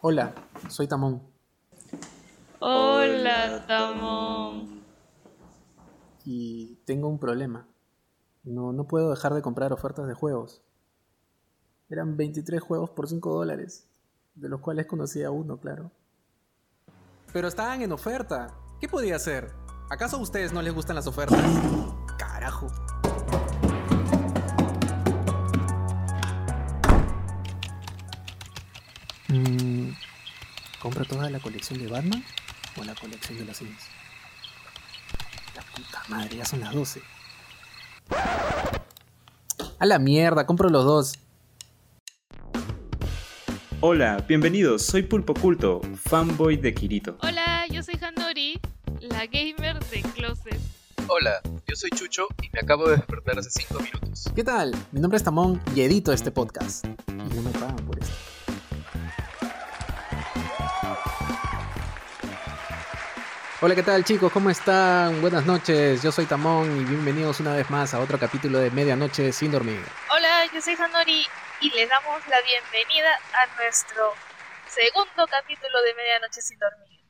Hola, soy Tamón. Hola, Tamón. Y tengo un problema. No, no puedo dejar de comprar ofertas de juegos. Eran 23 juegos por 5 dólares, de los cuales conocía uno, claro. Pero estaban en oferta. ¿Qué podía hacer? ¿Acaso a ustedes no les gustan las ofertas? ¿Compro toda la colección de Batman o la colección de los Sims? La puta madre, ya son las 12. A la mierda, compro los dos. Hola, bienvenidos, soy Pulpo Culto, fanboy de Kirito. Hola, yo soy Hanori, la gamer de Closet. Hola, yo soy Chucho y me acabo de despertar hace 5 minutos. ¿Qué tal? Mi nombre es Tamón y edito este podcast. Hola, ¿qué tal chicos? ¿Cómo están? Buenas noches, yo soy Tamón y bienvenidos una vez más a otro capítulo de Medianoche sin dormir. Hola, yo soy Hanori y les damos la bienvenida a nuestro segundo capítulo de Medianoche sin dormir.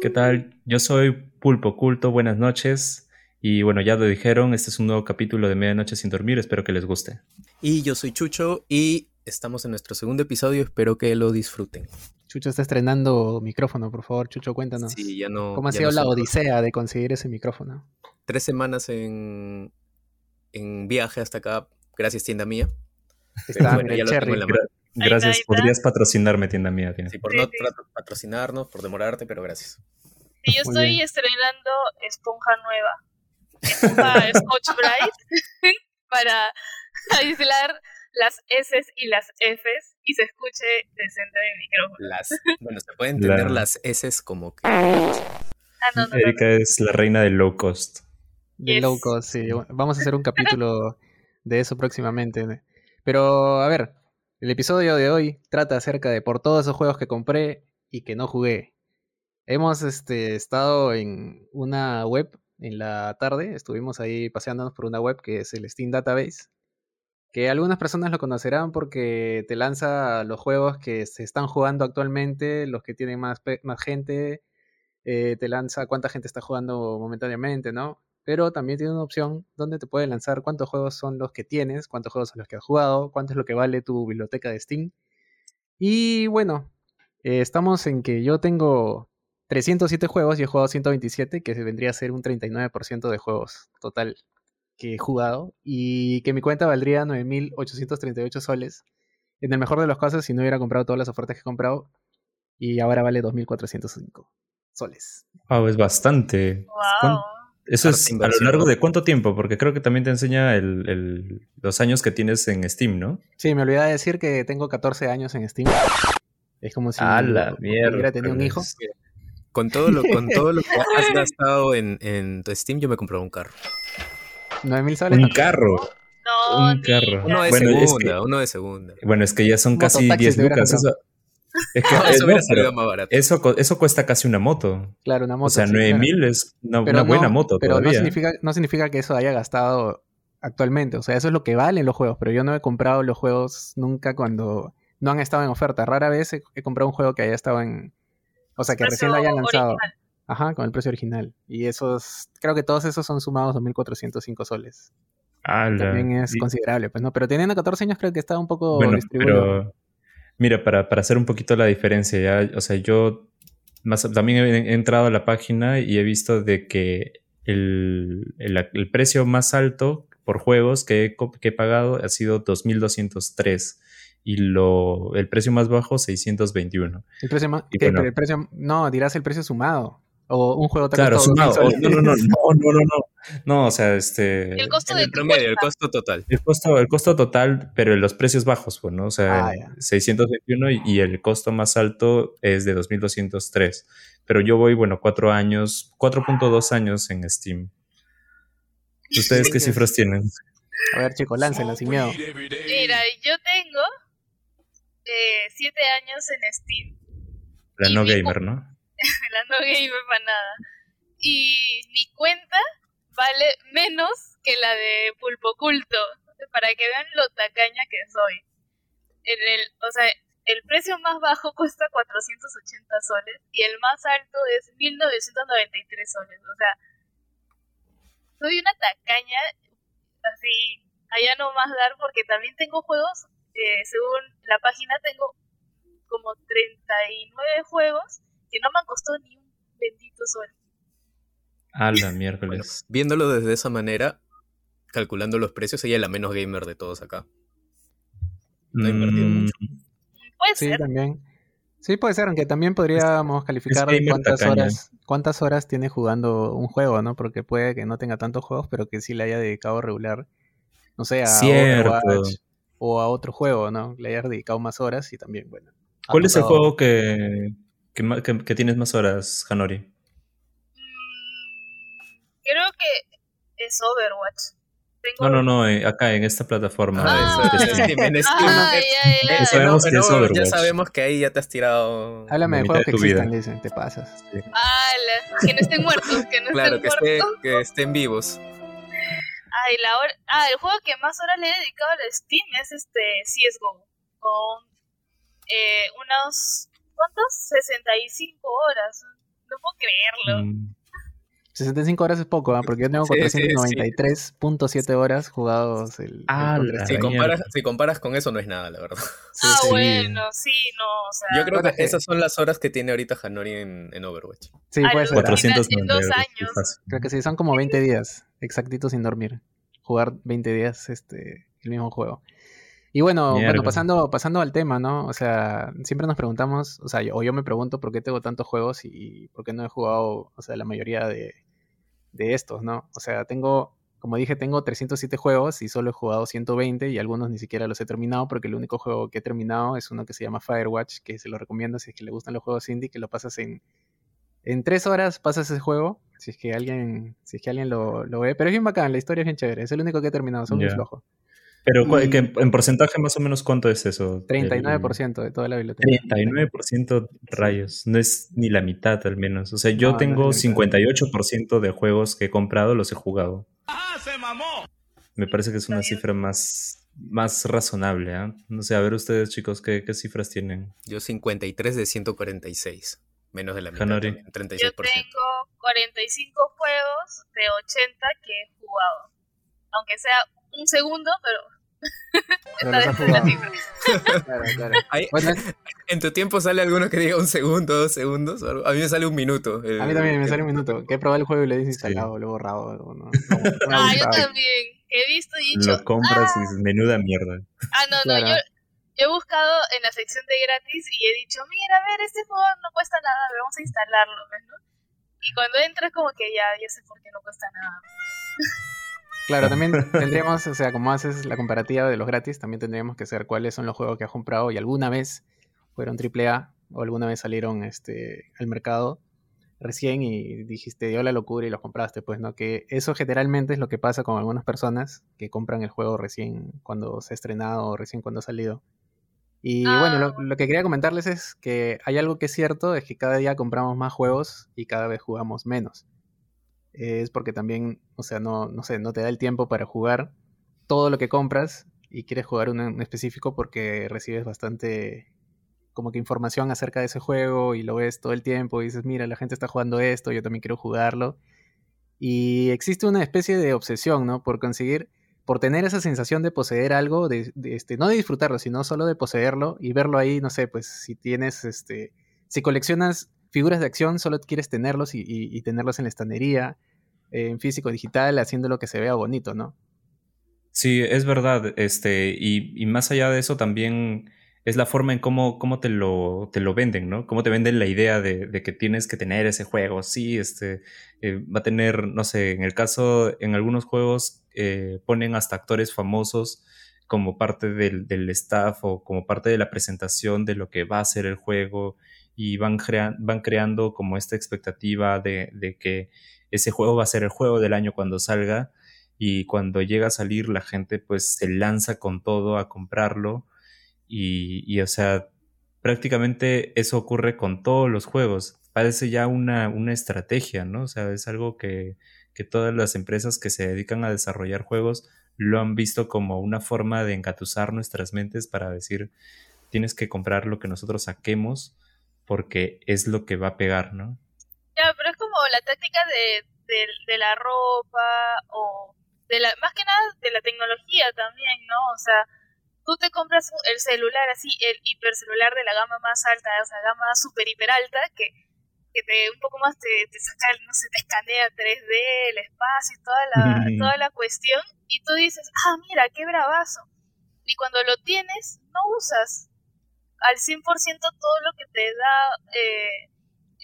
¿Qué tal? Yo soy Pulpo Culto, buenas noches. Y bueno, ya lo dijeron, este es un nuevo capítulo de Medianoche sin dormir, espero que les guste. Y yo soy Chucho y estamos en nuestro segundo episodio, espero que lo disfruten. Chucho está estrenando micrófono, por favor, Chucho, cuéntanos. Sí, ya no. ¿Cómo ha sido no la odisea de conseguir ese micrófono? Tres semanas en, en viaje hasta acá, gracias tienda mía. Está bueno, el ya lo tengo en la mano. Gracias, podrías patrocinarme, tienda mía. tienda. Sí, por Sí, no sí. patrocinarnos, por demorarte, pero gracias. Y yo Muy estoy bien. estrenando esponja nueva. Esponja Scotch Brite para aislar las S y las Fs y se escuche decente mi micrófono. Las, bueno, se puede entender La- las S como que. Ah, no, no, no, no. Erika es la reina del low cost. De Yes. low cost, sí. Vamos a hacer un capítulo de eso próximamente. Pero, a ver, el episodio de hoy trata acerca de por todos esos juegos que compré y que no jugué. Hemos este, estado en una web en la tarde, estuvimos ahí paseándonos por una web que es el Steam Database, que algunas personas lo conocerán porque te lanza los juegos que se están jugando actualmente, los que tienen más, más gente, eh, te lanza cuánta gente está jugando momentáneamente, ¿no? Pero también tiene una opción donde te puede lanzar cuántos juegos son los que tienes, cuántos juegos son los que has jugado, cuánto es lo que vale tu biblioteca de Steam. Y bueno, eh, estamos en que yo tengo 307 juegos y he jugado 127, que vendría a ser un 39% de juegos total que he jugado. Y que mi cuenta valdría 9.838 soles. En el mejor de los casos, si no hubiera comprado todas las ofertas que he comprado. Y ahora vale 2.405 soles. Wow, es bastante. Wow. Eso es a lo largo de cuánto tiempo, porque creo que también te enseña el- el- los años que tienes en Steam, ¿no? Sí, me olvidé de decir que tengo 14 años en Steam. Es como si A la hubiera tenido un hijo. Con todo lo, con todo lo que has gastado en, en tu Steam, yo me compré un carro. 9.000 soles. Un carro. No, Un carro. Uno de Bueno, es segunda, que- uno de segunda. Bueno, es que ya son casi Mototaxi 10 te hubieras lucas. Eso, es que, No, eso salido más barato. eso, eso cuesta casi una moto. Claro, una moto. o sea, sí, 9000 claro. es una, Pero una buena no- moto Pero no significa, no significa que eso haya gastado actualmente. O sea, eso es lo que valen los juegos. Pero yo no he comprado los juegos nunca cuando no han estado en oferta. Rara vez he, he comprado un juego que haya estado en. O sea, que recién lo hayan lanzado. original. Ajá, con el precio original. Y esos. Creo que todos esos son sumados 2.405 soles. Ala. También es Y- considerable, pues no. Pero teniendo 14 años, creo que estaba un poco Bueno, distribuido. pero mira, para, para hacer un poquito la diferencia, ya, o sea, yo más, también he, he entrado a la página y he visto de que el, el, el precio más alto por juegos que he, que he pagado ha sido 2.203 y lo, el precio más bajo 621. El precio más. el precio. No, dirás el precio sumado. O un juego Claro, sumado. 2.000 soles. no, no, no, no, no, no, no. No, o sea, este... El costo En de el tu promedio, el costo total. El costo, el costo total, pero en los precios bajos, pues, ¿no? O sea, Ah, ya. 621 y, y el costo más alto es de 2203. Pero yo voy, bueno, cuatro años, 4.2 años en Steam. ¿Ustedes qué cifras tienen? A ver, chicos, láncenla sin miedo. Mira, yo tengo eh, siete años en Steam. La no gamer, ¿no? La no gamer para nada. Y mi cuenta vale menos que la de Pulpo Culto. Para que vean lo tacaña que soy. En el, o sea, el precio más bajo cuesta 480 soles y el más alto es 1993 soles. O sea, soy una tacaña, así, allá no más dar, porque también tengo juegos, eh, según la página, tengo como 39 juegos que no me han costado ni un bendito sol. A la Bueno, miércoles. viéndolo desde esa manera, calculando los precios, ella es la menos gamer de todos acá. no he invertido Mm, mucho. Puede Sí, ser. también. Sí, puede ser, aunque también podríamos calificar cuántas tacaña. horas, cuántas horas tiene jugando un juego, ¿no? Porque puede que no tenga tantos juegos, pero que sí le haya dedicado regular, no sé, a. Overwatch o a otro juego, ¿no? Le haya dedicado más horas y también, bueno. ha ¿Cuál es el juego que, que tienes más horas, Hanori? Mm, creo que es Overwatch. Tengo... No, no, no, eh, acá en esta plataforma. Ah, Steam. En Steam. Ah, Eh, ya, ya. eh, Sabemos no, que es no, ya Overwatch. sabemos que ahí ya te has tirado. Háblame la de juegos que existan, dicen, te pasas. Ala, que no estén muertos, que no Claro, estén que, esté, muertos. que estén vivos. Ay, la hora... Ah, el juego que más horas le he dedicado a Steam es este CSGO. Con eh, unos... ¿Cuántos? 65 horas. No puedo creerlo. Mm, 65 horas es poco, ¿ah? Porque yo tengo Sí, sí, sí. 493.7 horas jugados el, el Ah, la Si comparas, si comparas con eso, no es nada, la verdad. Sí, ah, sí. bueno, sí, no, o sea... Yo creo que eh. esas son las horas que tiene ahorita Hanori en, en Overwatch. Sí, puede ser. ¿ah? 490 en dos años. Creo que sí, son como 20 días exactitos sin dormir. Jugar 20 días este, el mismo juego. Y bueno, Mierda. bueno pasando, pasando al tema, ¿no? O sea, siempre nos preguntamos, o sea, yo, o yo me pregunto por qué tengo tantos juegos y por qué no he jugado, o sea, la mayoría de, de estos, ¿no? O sea, tengo, como dije, tengo 307 juegos y solo he jugado 120 y algunos ni siquiera los he terminado porque el único juego que he terminado es uno que se llama Firewatch, que se lo recomiendo si es que le gustan los juegos indie, que lo pasas en, en tres horas pasas ese juego, si es que alguien, si es que alguien lo, lo ve. Pero es bien bacán, la historia es bien chévere. Es el único que he terminado, son muy Ya. flojo. Pero Y- que en, en porcentaje más o menos cuánto es eso? 39% de toda la biblioteca. 39% rayos, no es ni la mitad al menos. O sea, yo No, no tengo mitad. 58% de juegos que he comprado, los he jugado. Me parece que es una cifra más, más razonable. ¿ah? No sé, a ver ustedes chicos, ¿qué, qué cifras tienen? Yo 53 de 146. Menos de la mitad. Hanori. también, Yo 36%. tengo 45 juegos de 80 que he jugado. Aunque sea un segundo, pero Es. Claro, claro. Ahí- Bueno, es- ¿En tu tiempo sale alguno que diga un segundo, dos segundos? A mí me sale un minuto. eh, a mí también me sale un minuto. Que he probado el juego y lo he Sí. desinstalado, lo he borrado. No, no- no Ah, yo también. He visto y dicho. Lo compras y dices, menuda mierda. Ah, no, no. Yo, yo he buscado en la sección de gratis y he dicho, mira, a ver, este juego no cuesta nada, a ver, vamos a instalarlo, ¿ves, no? Y cuando entras, como que ya, ya sé por qué no cuesta nada. Claro, también tendríamos, o sea, como haces la comparativa de los gratis, también tendríamos que saber cuáles son los juegos que has comprado y alguna vez fueron AAA o alguna vez salieron este, al mercado recién y dijiste dio la locura y los compraste, pues, ¿no? Que eso generalmente es lo que pasa con algunas personas que compran el juego recién cuando se ha estrenado o recién cuando ha salido. Y Ah. bueno, lo, lo que quería comentarles es que hay algo que es cierto, es que cada día compramos más juegos y cada vez jugamos menos es porque también, o sea, no, no sé, no te da el tiempo para jugar todo lo que compras y quieres jugar uno en específico porque recibes bastante como que información acerca de ese juego y lo ves todo el tiempo y dices, mira, la gente está jugando esto, yo también quiero jugarlo. Y existe una especie de obsesión, ¿no? Por conseguir, por tener esa sensación de poseer algo, de, de, este, no de disfrutarlo, sino solo de poseerlo y verlo ahí, no sé, pues si tienes, este, si coleccionas figuras de acción, solo quieres tenerlos y, tenerlos en la estanería, en físico digital, haciendo lo que se vea bonito, ¿no? Sí, es verdad. Este, y, y más allá de eso, también es la forma en cómo, cómo te lo, te lo venden, ¿no? Cómo te venden la idea de, de que tienes que tener ese juego. Sí, este, eh, va a tener, no sé, en el caso, en algunos juegos eh, ponen hasta actores famosos como parte del, del staff o como parte de la presentación de lo que va a ser el juego y van, van creando como esta expectativa de, de que ese juego va a ser el juego del año cuando salga y cuando llega a salir la gente pues se lanza con todo a comprarlo y, y, o sea, prácticamente eso ocurre con todos los juegos. Parece ya una, una estrategia, ¿no? O sea, es algo que, que todas las empresas que se dedican a desarrollar juegos lo han visto como una forma de engatusar nuestras mentes para decir, tienes que comprar lo que nosotros saquemos porque es lo que va a pegar, ¿no? Ya, pero es como la táctica de, de, de la ropa o de la, más que nada de la tecnología también, ¿no? O sea, tú te compras el celular así, el hipercelular de la gama más alta, o sea, gama super hiper alta, que, que te un poco más te, te saca, no sé, te escanea 3D, el espacio y toda la, toda la cuestión, y tú dices, ah, mira, qué bravazo. Y cuando lo tienes, no usas al 100% todo lo que te da eh,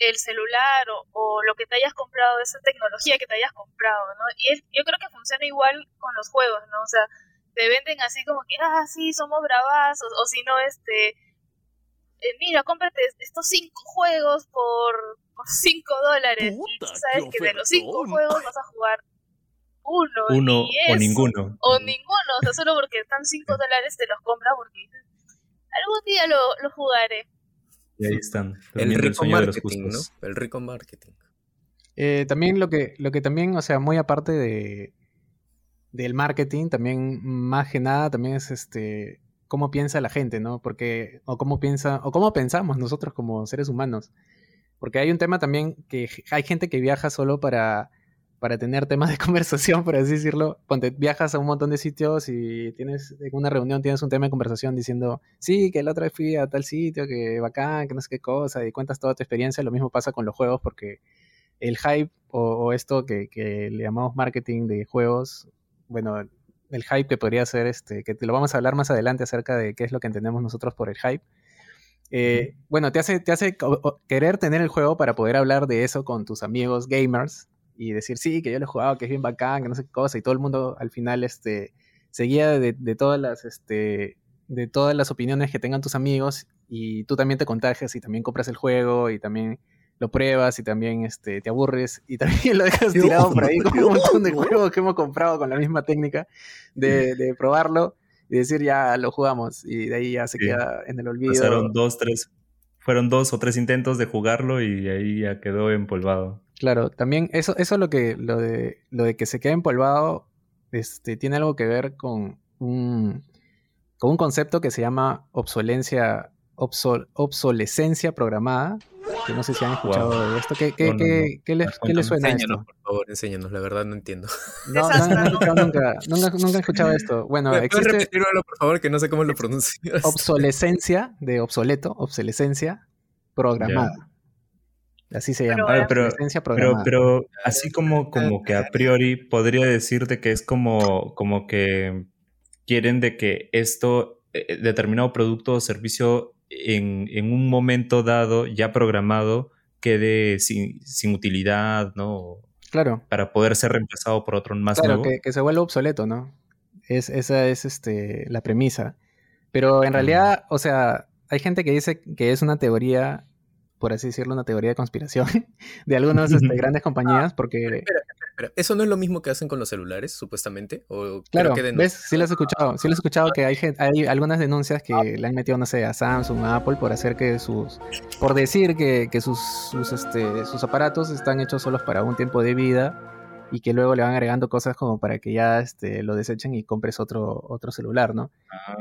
el celular o, o, lo que te hayas comprado, esa tecnología que te hayas comprado, ¿no? Y es, yo creo que funciona igual con los juegos, ¿no? O sea, te venden así como que, ah, sí, somos bravazos, o si no, este, eh, mira, cómprate estos cinco juegos por, por cinco dólares. y tú sabes que de los cinco juegos vas a jugar uno. Uno y o ninguno. O ninguno, o sea, solo porque están cinco dólares te los compras porque dices, algún día lo, lo jugaré. Y ahí están. El rico marketing, ¿no? El rico marketing. Eh, también lo que, lo que también, o sea, muy aparte de del marketing, también más que nada, también es este cómo piensa la gente, ¿no? Porque, o cómo piensa, o cómo pensamos nosotros como seres humanos. Porque hay un tema también que hay gente que viaja solo para, para tener temas de conversación, por así decirlo. Cuando viajas a un montón de sitios y tienes en una reunión tienes un tema de conversación diciendo, sí, que la otra vez fui a tal sitio, que bacán, que no sé qué cosa, y cuentas toda tu experiencia. Lo mismo pasa con los juegos porque el hype o, o esto que, que, le llamamos marketing de juegos, bueno, el hype que podría ser, este, que te lo vamos a hablar más adelante acerca de qué es lo que entendemos nosotros por el hype. Eh, bueno, te hace, te hace querer tener el juego para poder hablar de eso con tus amigos gamers y decir, sí, que yo lo he jugado, que es bien bacán, que no sé qué cosa, y todo el mundo al final este, seguía de, de todas las, este, de todas las opiniones que tengan tus amigos y tú también te contagias y también compras el juego y también lo pruebas y también este, te aburres y también lo dejas tirado por ahí como un montón de juegos que hemos comprado con la misma técnica de, de probarlo y decir ya lo jugamos y de ahí ya se sí. queda en el olvido. Pasaron dos, tres, fueron dos o tres intentos de jugarlo y ahí ya quedó empolvado. Claro, también eso, eso lo que, lo de, lo de que se quede empolvado, este, tiene algo que ver con un, con un concepto que se llama obsolencia, obsol, obsolescencia programada, que no sé si han escuchado wow. de esto. ¿Qué, qué, no, no, qué, qué les, ¿qué les suena enséñanos, esto? por favor, enséñanos, la verdad no entiendo. No, no, no he escuchado nunca, nunca, nunca he escuchado esto. Bueno, ¿Puedes existe repetirlo, por favor, que no sé cómo lo pronuncias? obsolescencia, de obsoleto, obsolescencia programada. Yeah. Así se llama. Pero, pero, pero, pero, así como, como que a priori podría decirte que es como, como que quieren de que esto, eh, determinado producto o servicio en, en, un momento dado, ya programado, quede sin, sin, utilidad, ¿no? Claro. Para poder ser reemplazado por otro más claro, nuevo. Que, que se vuelva obsoleto, ¿no? Es, esa es este, la premisa. Pero en realidad, o sea, hay gente que dice que es una teoría, por así decirlo, una teoría de conspiración de algunas este, grandes compañías, porque... Espera, espera, espera. ¿Eso no es lo mismo que hacen con los celulares, supuestamente? ¿O claro, que ¿ves? Sí lo has escuchado. Sí lo he escuchado que hay, gente, hay algunas denuncias que le han metido, no sé, a Samsung, a Apple, por hacer que sus... Por decir que, que sus, sus, este, sus aparatos están hechos solos para un tiempo de vida y que luego le van agregando cosas como para que ya este, lo desechen y compres otro, otro celular, ¿no?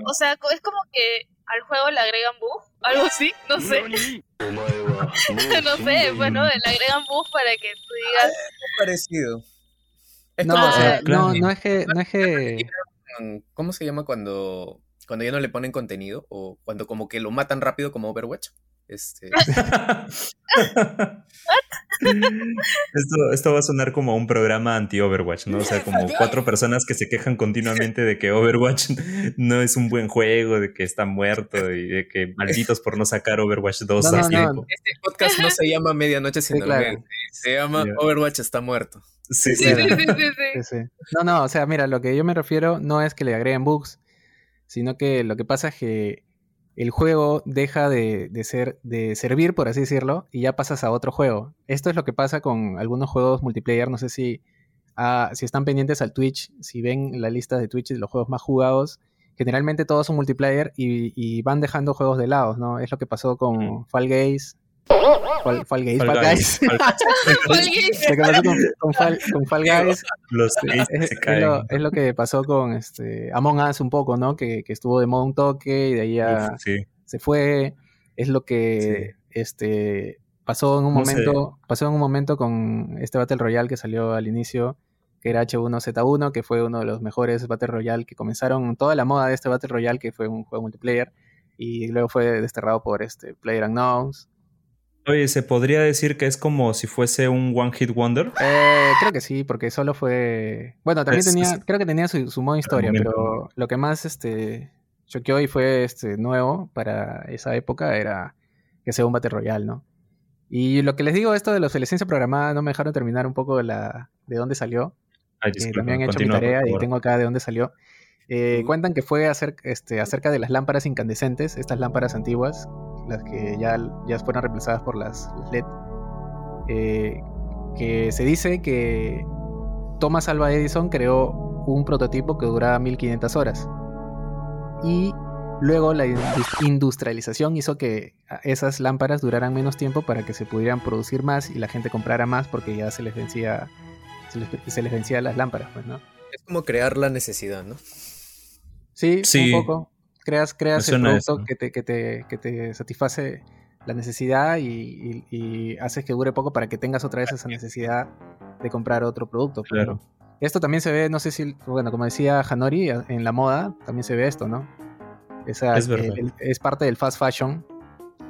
O sea, es como que al juego le agregan buff, algo así, no sé. no sé, bueno, le agregan buff para que tú digas... Es parecido. Es no, como, o sea, no, no es que... No es que... ¿Cómo se llama cuando, cuando ya no le ponen contenido? O cuando como que lo matan rápido como Overwatch. Este... esto, esto, va a sonar como un programa anti-Overwatch, ¿no? O sea, como cuatro personas que se quejan continuamente de que Overwatch no es un buen juego, de que está muerto y de que malditos por no sacar Overwatch 2 no, no. No. Este podcast no se llama Medianoche sin sí, claro. se llama yeah. Overwatch está muerto. Sí, sí, sí, sí, No, no, o sea, mira, lo que yo me refiero no es que le agreguen bugs, sino que lo que pasa es que el juego deja de, de, ser, de servir, por así decirlo, y ya pasas a otro juego. Esto es lo que pasa con algunos juegos multiplayer. No sé si, uh, si están pendientes al Twitch, si ven la lista de Twitch de los juegos más jugados, generalmente todos son multiplayer y, y van dejando juegos de lado, ¿no? Es lo que pasó con Fall Guys. Fall, Fall Guys, Fall, Guys. Guys. con, con, Fall, con Fall Guys. Los es, es, es, lo, es, lo, que pasó con este Among Us un poco, ¿no? Que, que estuvo de modo un toque y de ahí ya sí. se fue, es lo que este, pasó en un No sé. momento, pasó en un momento con este Battle Royale que salió al inicio, que era H1Z1, que fue uno de los mejores Battle Royale que comenzaron toda la moda de este Battle Royale, que fue un juego multiplayer, y luego fue desterrado por este Player Unknowns. Oye, ¿se podría decir que es como si fuese un One Hit Wonder? Eh, creo que sí, porque solo fue. Bueno, también Es- tenía, es- creo que tenía su, su modo historia, pero lo que más este choqueó y fue este nuevo para esa época era que sea un Battle Royale, ¿no? Y lo que les digo, esto de la obsolescencia programada, no me dejaron terminar un poco la, de dónde salió. Ay, disculpa, también he hecho mi tarea y tengo acá de dónde salió. Eh, cuentan que fue este, acerca de las lámparas incandescentes, estas lámparas antiguas, las que ya, ya fueron reemplazadas por las, las LED. eh, que se dice que Thomas Alva Edison creó un prototipo que duraba 1500 horas. Y luego la indus- industrialización hizo que esas lámparas duraran menos tiempo para que se pudieran producir más y la gente comprara más porque ya se les vencía se les, se les vencía las lámparas, pues, ¿no? Es como crear la necesidad, ¿no? Sí, Sí. un poco. Creas, creas el producto que te, que, te, que te satisface la necesidad y, y- y haces que dure poco para que tengas otra vez esa necesidad de comprar otro producto. pues, Claro. Esto también se ve, no sé si, bueno, como decía Hanori, en la moda también se ve esto, ¿no? Esa, Es verdad. el- el- es parte del fast fashion,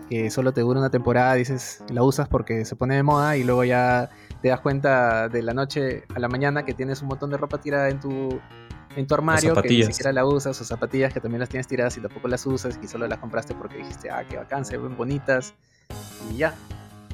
que solo te dura una temporada, dices, la usas porque se pone de moda y luego ya te das cuenta de la noche a la mañana que tienes un montón de ropa tirada en tu, en tu armario que ni siquiera la usas, o zapatillas que también las tienes tiradas y tampoco las usas y solo las compraste porque dijiste, ah, qué bacán, se ven bonitas y ya.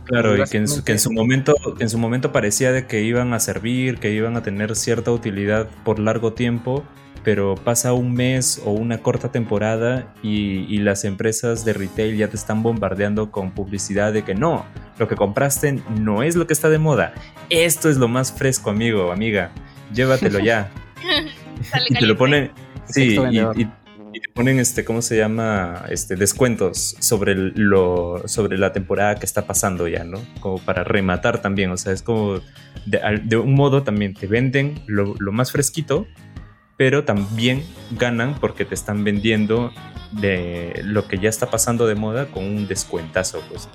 Claro, Y y que en, su, que en su momento, que en su momento parecía de que iban a servir, que iban a tener cierta utilidad por largo tiempo, pero pasa un mes o una corta temporada y, y las empresas de retail ya te están bombardeando con publicidad de que no, lo que compraste no es lo que está de moda. Esto es lo más fresco, amigo, amiga. Llévatelo ya. Y te lo ponen, sí, y, vendedor. y- y te ponen este, ¿cómo se llama? Este, descuentos sobre lo, sobre la temporada que está pasando ya, ¿no? Como para rematar también, o sea, es como de, un modo también te venden lo, lo más fresquito, pero también ganan porque te están vendiendo de lo que ya está pasando de moda con un descuentazo, pues.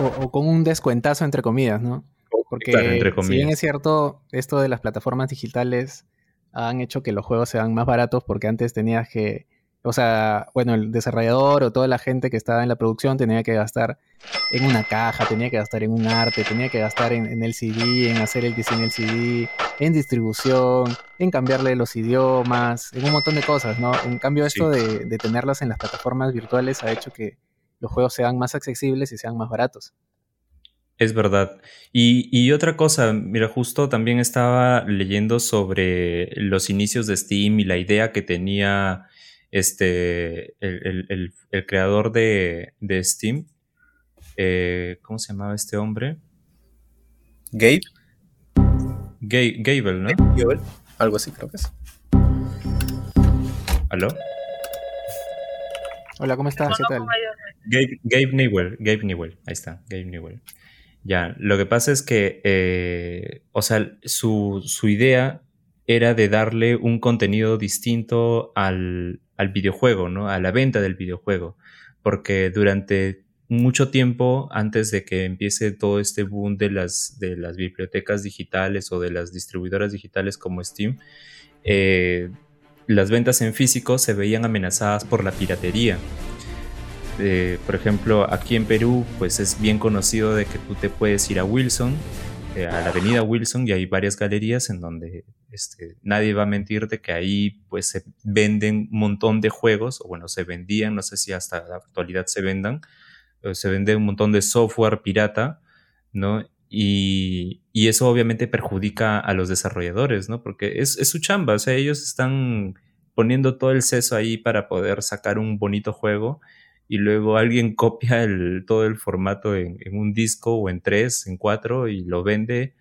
O, o con un descuentazo entre comillas, ¿no? Porque Claro, entre si bien es cierto, esto de las plataformas digitales han hecho que los juegos sean más baratos porque antes tenías que, o sea, bueno, el desarrollador o toda la gente que estaba en la producción tenía que gastar en una caja, tenía que gastar en un arte, tenía que gastar en, en el CD, en hacer el diseño del CD, en distribución, en cambiarle los idiomas, en un montón de cosas, ¿no? En cambio esto de, de tenerlas en las plataformas virtuales ha hecho que los juegos sean más accesibles y sean más baratos. Es verdad. Y, y otra cosa, mira, justo también estaba leyendo sobre los inicios de Steam y la idea que tenía este el, el- el- el creador de, de Steam. Eh, ¿Cómo se llamaba este hombre? Gabe, Ga- Gable, ¿no? Joel, algo así creo que es. ¿Aló? Hola, ¿cómo estás? ¿Qué tal? Gabe, Gabe Newell, Gabe Newell, ahí está, Gabe Newell. Ya, lo que pasa es que, eh, o sea, su, su idea era de darle un contenido distinto al, al videojuego, ¿no? A la venta del videojuego. Porque durante mucho tiempo, antes de que empiece todo este boom de las, de las bibliotecas digitales o de las distribuidoras digitales como Steam, eh, las ventas en físico se veían amenazadas por la piratería. Eh, por ejemplo, aquí en Perú, pues es bien conocido de que tú te puedes ir a Wilson, eh, a la avenida Wilson, y hay varias galerías en donde este, nadie va a mentirte que ahí pues se venden un montón de juegos, o bueno, se vendían, no sé si hasta la actualidad se vendan, eh, se vende un montón de software pirata, ¿no? Y, y eso obviamente perjudica a los desarrolladores, ¿no? Porque es, es su chamba, o sea, ellos están poniendo todo el seso ahí para poder sacar un bonito juego y luego alguien copia el, todo el formato en, un disco o en tres, en cuatro y lo vende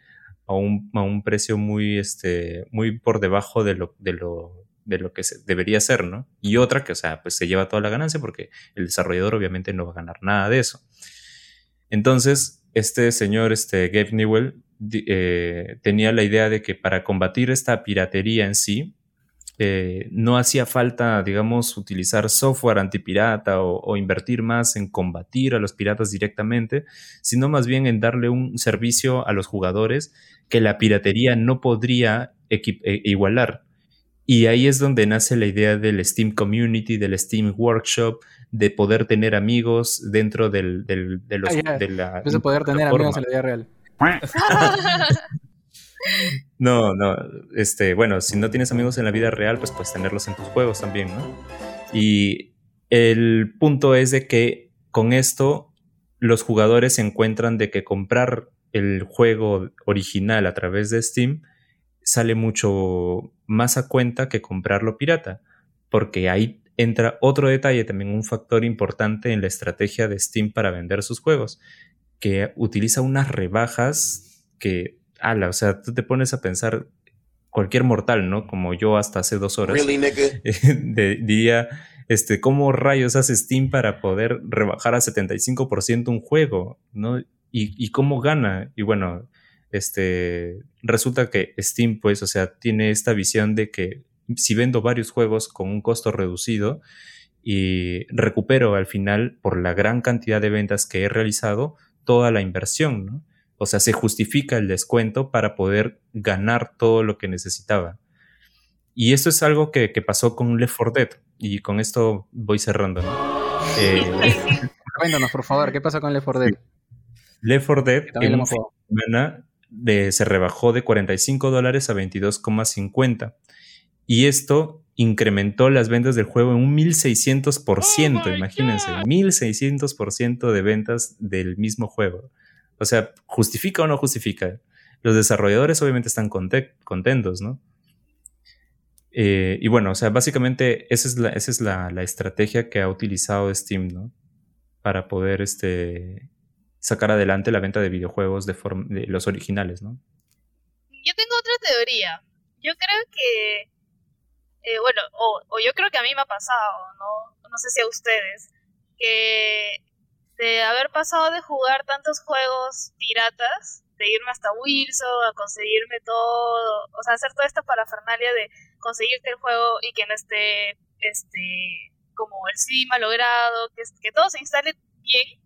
a un, a un precio muy, este, muy por debajo de lo, de lo, de lo que debería ser, ¿no? Y otra que, o sea, pues se lleva toda la ganancia porque el desarrollador obviamente no va a ganar nada de eso. Entonces, este señor, este Gabe Newell, eh, tenía la idea de que para combatir esta piratería en sí, eh, no hacía falta, digamos, utilizar software antipirata o, o, invertir más en combatir a los piratas directamente, sino más bien en darle un servicio a los jugadores que la piratería no podría e igualar. Y ahí es donde nace la idea del Steam Community, del Steam Workshop, de poder tener amigos dentro del, del de, los, Ah, de la... Poder tener plataforma. amigos en la vida real. No, no, este, bueno, si no tienes amigos en la vida real, pues puedes tenerlos en tus juegos también, ¿no? Y el punto es de que con esto los jugadores encuentran de que comprar el juego original a través de Steam sale mucho más a cuenta que comprarlo pirata, porque ahí entra otro detalle, también un factor importante en la estrategia de Steam para vender sus juegos, que utiliza unas rebajas que ala, o sea, tú te pones a pensar cualquier mortal, ¿no? Como yo hasta hace dos horas, Really, de- diría, este, ¿cómo rayos hace Steam para poder rebajar a 75% un juego, ¿no? Y, y cómo gana. Y bueno, este, resulta que Steam, pues, o sea, tiene esta visión de que si vendo varios juegos con un costo reducido y recupero al final, por la gran cantidad de ventas que he realizado, toda la inversión, ¿no? O sea, se justifica el descuento para poder ganar todo lo que necesitaba. Y esto es algo que, que pasó con Left 4 Dead. Y con esto voy cerrando. ¿no? Eh, Cuéntanos, por favor, ¿qué pasa con Left 4 Dead? Left 4 Dead en semana de- se rebajó de 45 dólares a 22,50. Y esto incrementó las ventas del juego en un 1600%, Oh imagínense, God. 1600% de ventas del mismo juego. O sea, ¿justifica o no justifica? Los desarrolladores obviamente están conte- contentos, ¿no? Eh, y bueno, o sea, básicamente esa es, la, esa es la, la estrategia que ha utilizado Steam, ¿no? Para poder este, sacar adelante la venta de videojuegos de, de los originales, ¿no? Yo tengo otra teoría. Yo creo que, eh, bueno, o, o yo creo que a mí me ha pasado, ¿no? No sé si a ustedes, que de haber pasado de jugar tantos juegos piratas, de irme hasta Wilson a conseguirme todo, o sea, hacer toda esta parafernalia de conseguirte el juego y que no esté, este, como el sí malogrado, que, que todo se instale bien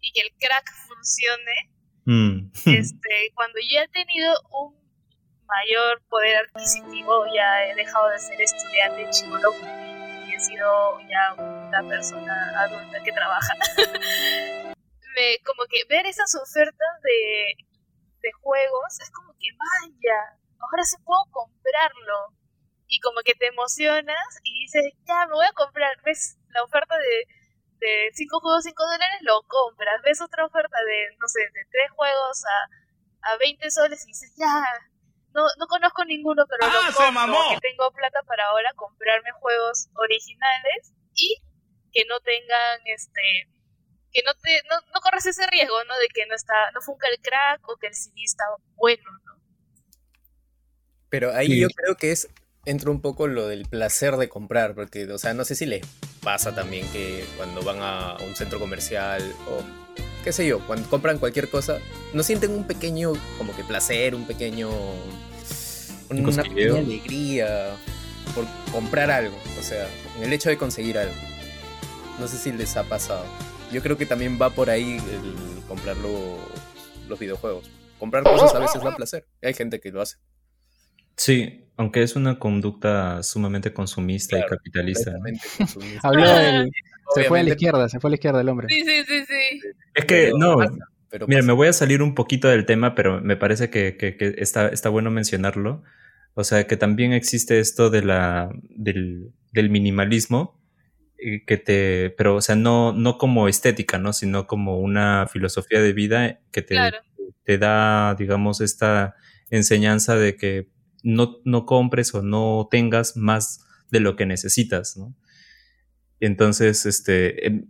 y que el crack funcione Mm. este, cuando ya he tenido un mayor poder adquisitivo, ya he dejado de ser estudiante chivolo sido ya una persona adulta que trabaja. Me, como que ver esas ofertas de, de juegos es como que, vaya, ahora sí puedo comprarlo. Y como que te emocionas y dices, ya, me voy a comprar. ¿Ves la oferta de, de 5 juegos, 5 dólares? Lo compras. ¿Ves otra oferta de, no sé, de 3 juegos a, a 20 soles? Y dices, ya, no, no conozco ninguno, pero lo compro. Que tengo plata para ahora comprarme juegos originales y que no tengan, este, que no te, no, no corres ese riesgo, ¿no? De que no está, no funca el crack o que el CD está bueno, ¿no? Pero ahí Sí. yo creo que es entra un poco lo del placer de comprar, porque, o sea, no sé si les pasa también que cuando van a un centro comercial o qué sé yo, cuando compran cualquier cosa, no sienten un pequeño como que placer, un pequeño una pequeña alegría por comprar algo, o sea, en el hecho de conseguir algo. No sé si les ha pasado. Yo creo que también va por ahí el comprar lo- los videojuegos. Comprar cosas a veces da placer. Hay gente que lo hace. Sí, aunque es una conducta sumamente consumista Claro, y capitalista. ¿no? consumista. Habló del... Se fue a la izquierda, se fue a la izquierda el hombre. Sí, sí, sí, sí. Es que, pero no, pasa, pero Mira, pasa. me voy a salir un poquito del tema, pero me parece que, que- que está, está bueno mencionarlo. O sea, que también existe esto de la, del, del minimalismo, eh, que te, pero, o sea, no, no como estética, ¿no? Sino como una filosofía de vida que te, Claro. te da, digamos, esta enseñanza de que no, no compres o no tengas más de lo que necesitas, ¿no? Entonces, este,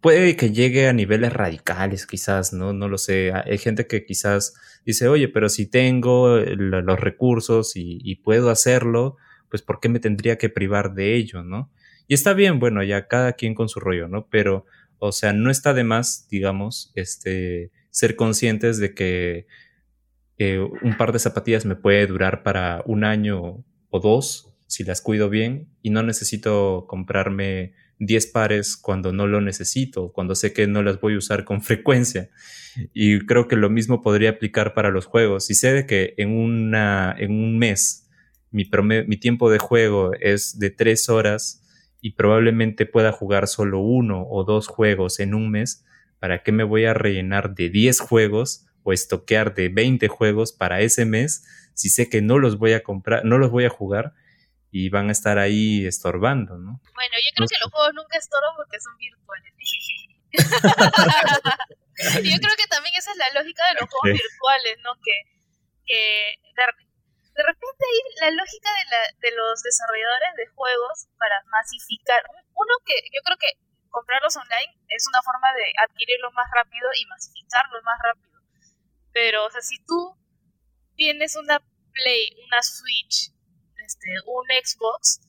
puede que llegue a niveles radicales, quizás, ¿no? No lo sé. Hay gente que quizás dice, oye, pero si tengo los recursos y, puedo hacerlo, pues ¿por qué me tendría que privar de ello, ¿no? Y está bien, bueno, ya cada quien con su rollo, ¿no? Pero, o sea, no está de más, digamos, este, ser conscientes de que un par de zapatillas me puede durar para un año o dos si las cuido bien y no necesito comprarme 10 pares cuando no lo necesito, cuando sé que no las voy a usar con frecuencia. Y creo que lo mismo podría aplicar para los juegos. Si sé de que en, una, en un mes mi, mi tiempo de juego es de 3 horas y probablemente pueda jugar solo uno o dos juegos en un mes, ¿para qué me voy a rellenar de 10 juegos o estoquear de 20 juegos para ese mes si sé que no los voy a comprar, no los voy a jugar y van a estar ahí estorbando, ¿no? Bueno, yo creo que los juegos nunca estorban porque son virtuales. yo creo que también esa es la lógica de los juegos virtuales, ¿no? Que, que de, repente hay la lógica de, la, de los desarrolladores de juegos para masificar. Uno que yo creo que comprarlos online es una forma de adquirirlos más rápido y masificarlos más rápido. Pero, o sea, si tú tienes una Play, una Switch, este, un Xbox,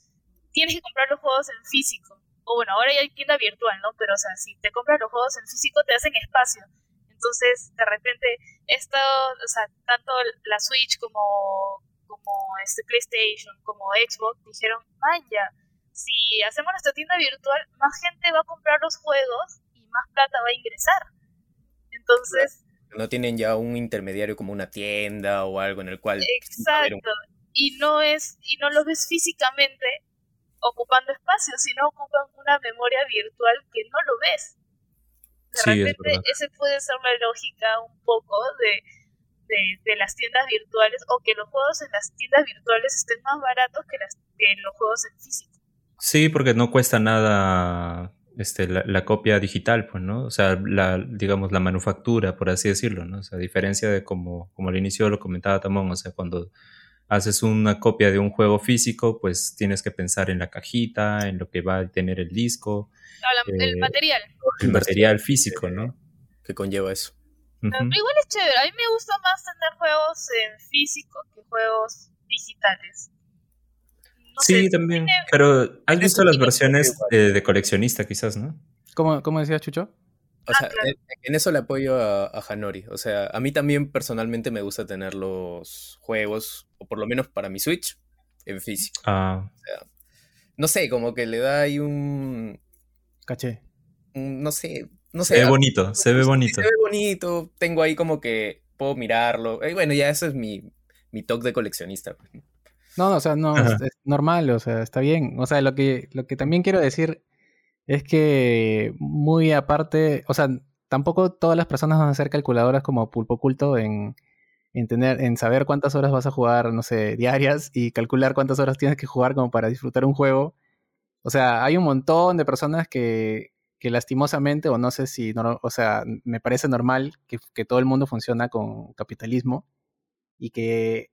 tienes que comprar los juegos en físico. O bueno, ahora ya hay tienda virtual, ¿no? Pero, o sea, si te compras los juegos en físico, te hacen espacio. Entonces, de repente, esto, o sea, tanto la Switch como, como este PlayStation, como Xbox, dijeron, vaya, si hacemos nuestra tienda virtual, más gente va a comprar los juegos y más plata va a ingresar. Entonces, no tienen ya un intermediario como una tienda o algo en el cual... Exacto. Y no es, y no los ves físicamente ocupando espacio, sino ocupan una memoria virtual que no lo ves. De repente, ese puede ser la lógica un poco de, de, las tiendas virtuales o que los juegos en las tiendas virtuales estén más baratos que, las, que los juegos en físico. Sí, porque no cuesta nada este, la, copia digital, pues, ¿no? O sea, la, digamos, la manufactura, por así decirlo, ¿no? O sea, a diferencia de como, como al inicio lo comentaba Tamón, o sea, cuando haces una copia de un juego físico, pues tienes que pensar en la cajita, en lo que va a tener el disco. el eh, material. El material físico, ¿no? Que conlleva eso. Igual es chévere, a mí me gusta más tener juegos en físico que juegos digitales sí, también. Pero ¿has visto las versiones de coleccionista, quizás, no? ¿Cómo, cómo decías, Chucho? O sea, ah, en, eso le apoyo a, Hanori. O sea, a mí también personalmente me gusta tener los juegos, o por lo menos para mi Switch, en físico. Ah. O sea, no sé, como que le da ahí un. Caché. no sé. No sé. Se ve bonito, se ve bonito. Se ve bonito. Tengo ahí como que puedo mirarlo. Y bueno, ya eso es mi, mi toque de coleccionista. Pues, no, o sea, no, es, normal, o sea, está bien. O sea, lo que, lo que también quiero decir es que muy aparte, o sea, tampoco todas las personas van a ser calculadoras como pulpo oculto en, en tener, en saber cuántas horas vas a jugar, no sé, diarias y calcular cuántas horas tienes que jugar como para disfrutar un juego. O sea, hay un montón de personas que, que lastimosamente, o no sé si, no, o sea, me parece normal que, que todo el mundo funciona con capitalismo y que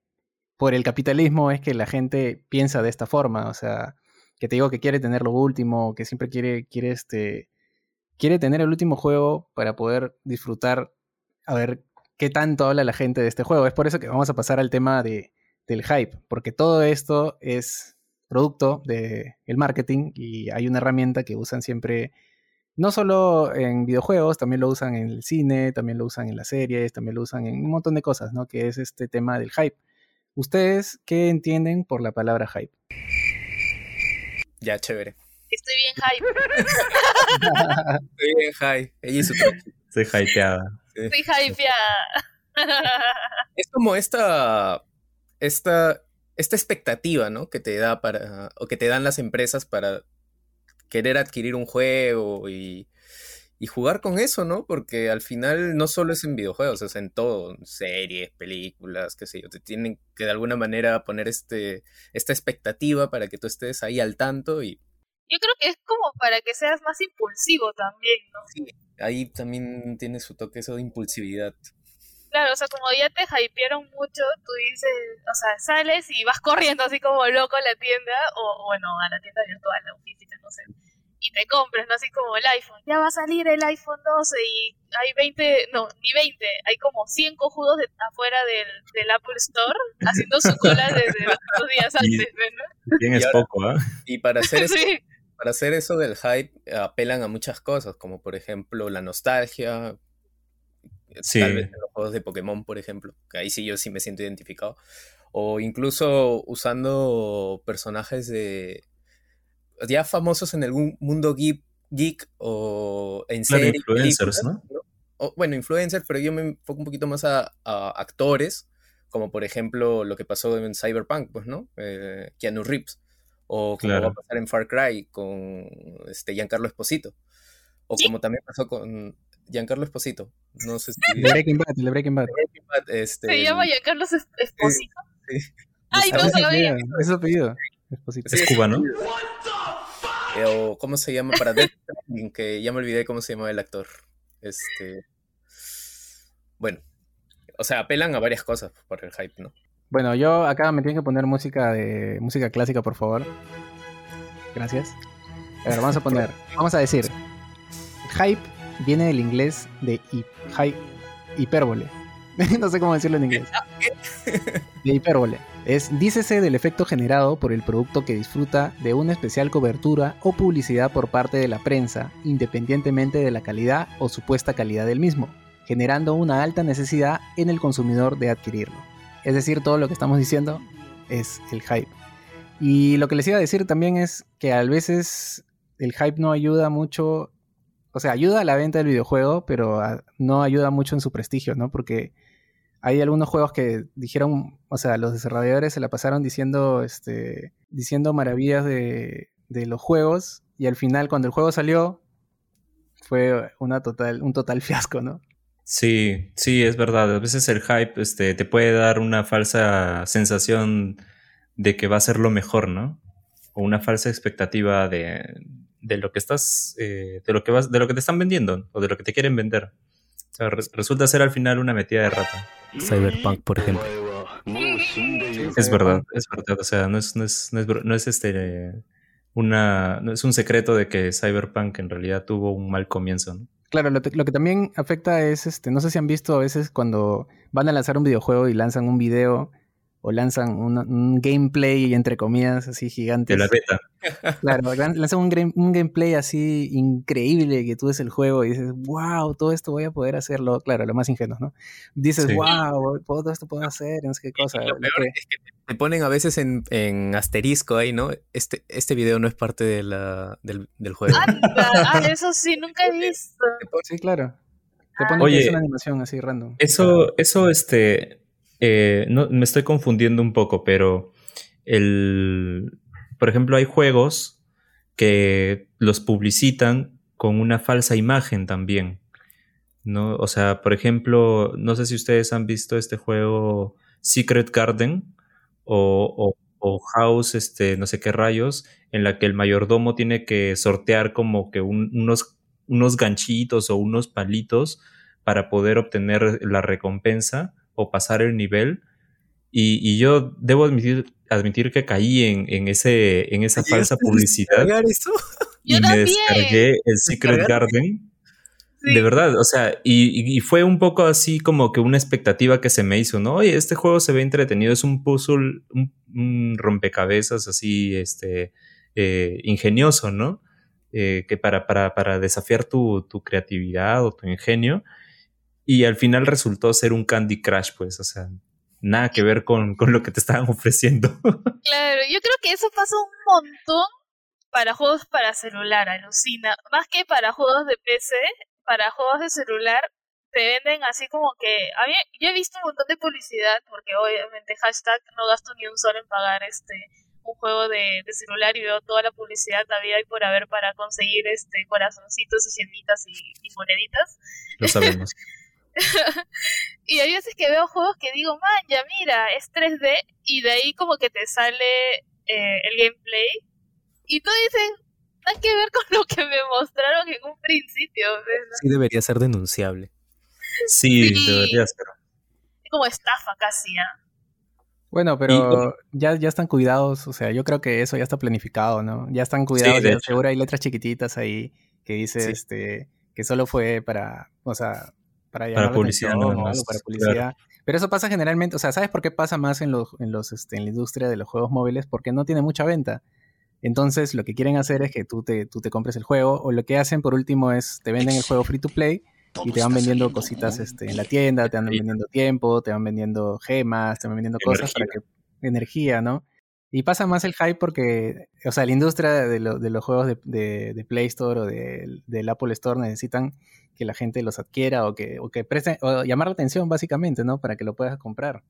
por el capitalismo es que la gente piensa de esta forma, o sea, que te digo que quiere tener lo último, que siempre quiere, quiere este, quiere tener el último juego para poder disfrutar, a ver qué tanto habla la gente de este juego. Es por eso que vamos a pasar al tema de, del hype, porque todo esto es producto del el marketing y hay una herramienta que usan siempre, no solo en videojuegos, también lo usan en el cine, también lo usan en las series, también lo usan en un montón de cosas, ¿no? Que es este tema del hype. ¿Ustedes qué entienden por la palabra hype? Ya, chévere. Estoy bien hype. Estoy bien hype. Ella su Estoy hypeada. Estoy hypeada. es como esta, esta, esta expectativa, ¿no? Que te da para, o que te dan las empresas para querer adquirir un juego y y jugar con eso, ¿no? Porque al final no solo es en videojuegos, es en todo, series, películas, qué sé yo, te tienen que de alguna manera poner este, esta expectativa para que tú estés ahí al tanto y... Yo creo que es como para que seas más impulsivo también, ¿no? Sí, ahí también tiene su toque eso de impulsividad. Claro, o sea, como ya te hypearon mucho, tú dices, o sea, sales y vas corriendo así como loco a la tienda, o bueno, a la tienda virtual o física, no sé y te compres, ¿no? Así como el iPhone. Ya va a salir el iPhone 12 y hay 20, no, ni 20, hay como 100 cojudos de, afuera del, del, Apple Store haciendo su cola desde dos días antes, ¿no? Bien es poco, ¿eh? Y para hacer, eso, para hacer eso del hype apelan a muchas cosas, como por ejemplo la nostalgia, sí. tal vez en los juegos de Pokémon, por ejemplo, que ahí sí yo sí me siento identificado. O incluso usando personajes de ya famosos en algún mundo geek, geek o en Claro, influencers, ¿no? O, bueno, influencers, pero yo me enfoco un poquito más a, a actores, como por ejemplo lo que pasó en Cyberpunk, pues, ¿no? Eh, Keanu Reeves. O como Claro. va a pasar en Far Cry con este Giancarlo Esposito. O ¿Sí? como también pasó con Giancarlo Esposito. No sé si... El Breaking Bad, el de Breaking Bad. este, Se llama Giancarlos Es- Esposito. sí. Ay, Ah, no sabía. Es su apellido. Esposito. Es cubano. Eh, o cómo se llama para Death Stranding, que ya me olvidé cómo se llama el actor. Este. Bueno. O sea, apelan a varias cosas por el hype, ¿no? Bueno, yo acá me tienen que poner música de música clásica, por favor. Gracias. A ver, vamos a poner, vamos a decir, hype viene del inglés de hi- hy- hipérbole. no sé cómo decirlo en inglés. De hipérbole. Es dícese del efecto generado por el producto que disfruta de una especial cobertura o publicidad por parte de la prensa, independientemente de la calidad o supuesta calidad del mismo, generando una alta necesidad en el consumidor de adquirirlo. Es decir, todo lo que estamos diciendo es el hype. Y lo que les iba a decir también es que a veces el hype no ayuda mucho, o sea, ayuda a la venta del videojuego, pero a- no ayuda mucho en su prestigio, ¿no? Porque hay algunos juegos que dijeron, o sea, los desarrolladores se la pasaron diciendo, este, diciendo maravillas de, de los juegos y al final cuando el juego salió fue una total, un total fiasco, ¿no? Sí, sí, es verdad. A veces el hype este, te puede dar una falsa sensación de que va a ser lo mejor, ¿no? O una falsa expectativa de, de lo que estás, eh, de lo que vas, de lo que te están vendiendo o de lo que te quieren vender. O sea, re- resulta ser al final una metida de rata. Cyberpunk, por ejemplo. Es verdad, es verdad. O sea, no es, no es, no es, no es este una, no es un secreto de que Cyberpunk en realidad tuvo un mal comienzo, ¿no? Claro, lo, te- lo que también afecta es, este, no sé si han visto a veces cuando van a lanzar un videojuego y lanzan un video o lanzan un, un gameplay, entre comillas, así gigantes. De la beta. Claro, lan- lanzan un, game- un gameplay así increíble que tú ves el juego y dices, wow, todo esto voy a poder hacerlo. Claro, lo más ingenuo, ¿no? Dices, Sí. wow, todo esto puedo hacer, no sé qué cosa. Lo lo peor que- es que te ponen a veces en, en asterisco ahí, ¿no? Este, este video no es parte de la, del, del juego. Anda, ah, eso sí, nunca he visto. Sí, claro. Te Ah. ponen Oye, una animación así random. Eso, eso, este, eh, no, me estoy confundiendo un poco, pero el, por ejemplo, hay juegos que los publicitan con una falsa imagen también, ¿no? O sea, por ejemplo, no sé si ustedes han visto este juego Secret Garden o, o- o House, este, no sé qué rayos, en la que el mayordomo tiene que sortear como que un- unos, unos ganchitos o unos palitos para poder obtener la recompensa o pasar el nivel. Y, y yo debo admitir, admitir que caí en, en ese, en esa falsa publicidad ¿Cargar eso? y Yo me también. descargué el Secret. Garden. Sí. De verdad, o sea, y, fue un poco así como que una expectativa que se me hizo, ¿no? Oye, este juego se ve entretenido, es un puzzle, un, un rompecabezas así, este, eh, ingenioso, ¿no? Eh, que para, para, para desafiar tu, tu creatividad o tu ingenio. Y al final resultó ser un Candy Crush, pues, o sea, nada que ver con, con lo que te estaban ofreciendo. Claro, yo creo que eso pasa un montón para juegos para celular, alucina. Más que para juegos de PC, para juegos de celular te venden así como que... A mí, yo he visto un montón de publicidad, porque obviamente hashtag no gasto ni un sol en pagar este un juego de, de celular y veo toda la publicidad había y por haber para conseguir este corazoncitos y gemitas y, y moneditas. lo sabemos. Y hay veces que veo juegos que digo, man, ya mira, es 3D y de ahí como que te sale eh, el gameplay y tú dices, nada que ver con lo que me mostraron en un principio. ¿ves? Sí debería ser denunciable. Sí, Sí. debería ser. Es como estafa casi, ¿ah? Bueno, pero ya, ya están cuidados, o sea, yo creo que eso ya está planificado, ¿no? Ya están cuidados, de hecho. seguro hay letras chiquititas ahí que dice Sí. este que solo fue para, o sea, para llamar la publicidad atención nada o más, algo, para claro. publicidad. Pero eso pasa generalmente, o sea, ¿sabes por qué pasa más en los, en los, este, en la industria de los juegos móviles? Porque no tiene mucha venta. Entonces, lo que quieren hacer es que tú te, tú te compres el juego, o lo que hacen por último es te venden el juego free to play y te van vendiendo cositas este, en la tienda, te van vendiendo tiempo, te van vendiendo gemas, te van vendiendo cosas para que, energía, ¿no? Y pasa más el hype porque, o sea, la industria de, lo- de los juegos de, de- de Play Store o de- del Apple Store necesitan que la gente los adquiera o que, o que presten, o llamar la atención básicamente, ¿no? Para que lo puedas comprar.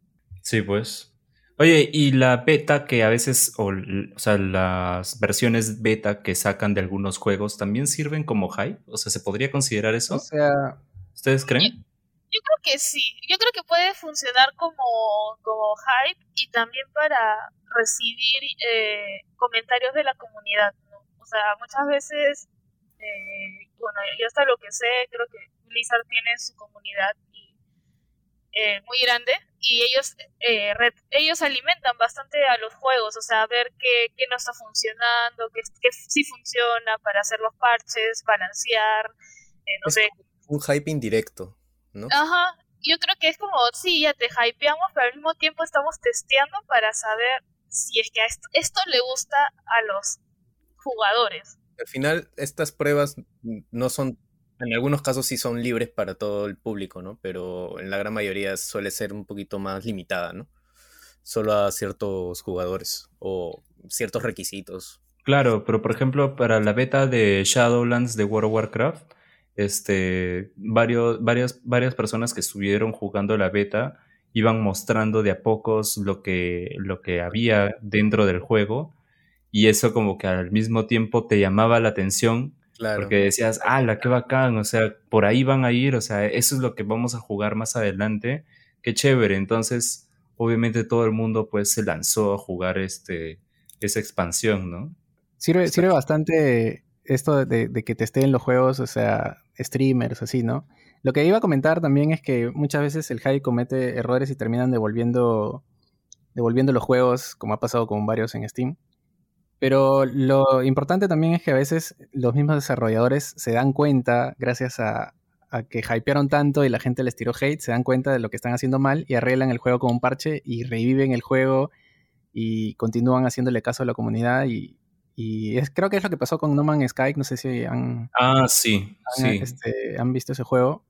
Sí, pues. Oye, y la beta que a veces, o, o sea, las versiones beta que sacan de algunos juegos también sirven como hype. O sea, ¿se podría considerar eso? O sea, ¿Ustedes creen? Yo creo que sí. Yo creo que puede funcionar como, como hype y también para recibir eh, comentarios de la comunidad. ¿no? O sea, muchas veces, eh, bueno, yo hasta lo que sé, creo que Blizzard tiene su comunidad y, eh, muy grande y ellos eh, red- ellos alimentan bastante a los juegos, o sea, ver qué, qué no está funcionando, qué, qué sí funciona para hacer los parches, balancear, eh, no Es sé, Un hype indirecto, ¿no? Ajá, yo creo que es como, sí, ya te hypeamos, pero al mismo tiempo estamos testeando para saber si es que a esto, esto le gusta a los jugadores. Al final, estas pruebas no son, en algunos casos sí son libres para todo el público, ¿no? Pero en la gran mayoría suele ser un poquito más limitada, ¿no? Solo a ciertos jugadores o ciertos requisitos. Claro, pero por ejemplo, para la beta de Shadowlands de World of Warcraft, este, varios, varias, varias personas que estuvieron jugando la beta iban mostrando de a pocos lo que, lo que había dentro del juego y eso como que al mismo tiempo te llamaba la atención Claro. porque decías, ¡ala, qué bacán! O sea, por ahí van a ir, o sea, eso es lo que vamos a jugar más adelante, qué chévere. Entonces, obviamente todo el mundo pues se lanzó a jugar este, esa expansión, ¿no? sirve, sirve bastante esto de, de que testeen los juegos, o sea, streamers, así, ¿no? Lo que iba a comentar también es que muchas veces el hype comete errores y terminan devolviendo, devolviendo los juegos, como ha pasado con varios en Steam. Pero lo importante también es que a veces los mismos desarrolladores se dan cuenta, gracias a, a que hypearon tanto y la gente les tiró hate, se dan cuenta de lo que están haciendo mal y arreglan el juego con un parche y reviven el juego y continúan haciéndole caso a la comunidad y, y es, creo que es lo que pasó con No Man's Sky, no sé si han, Ah, sí, han, sí. este, han visto ese juego.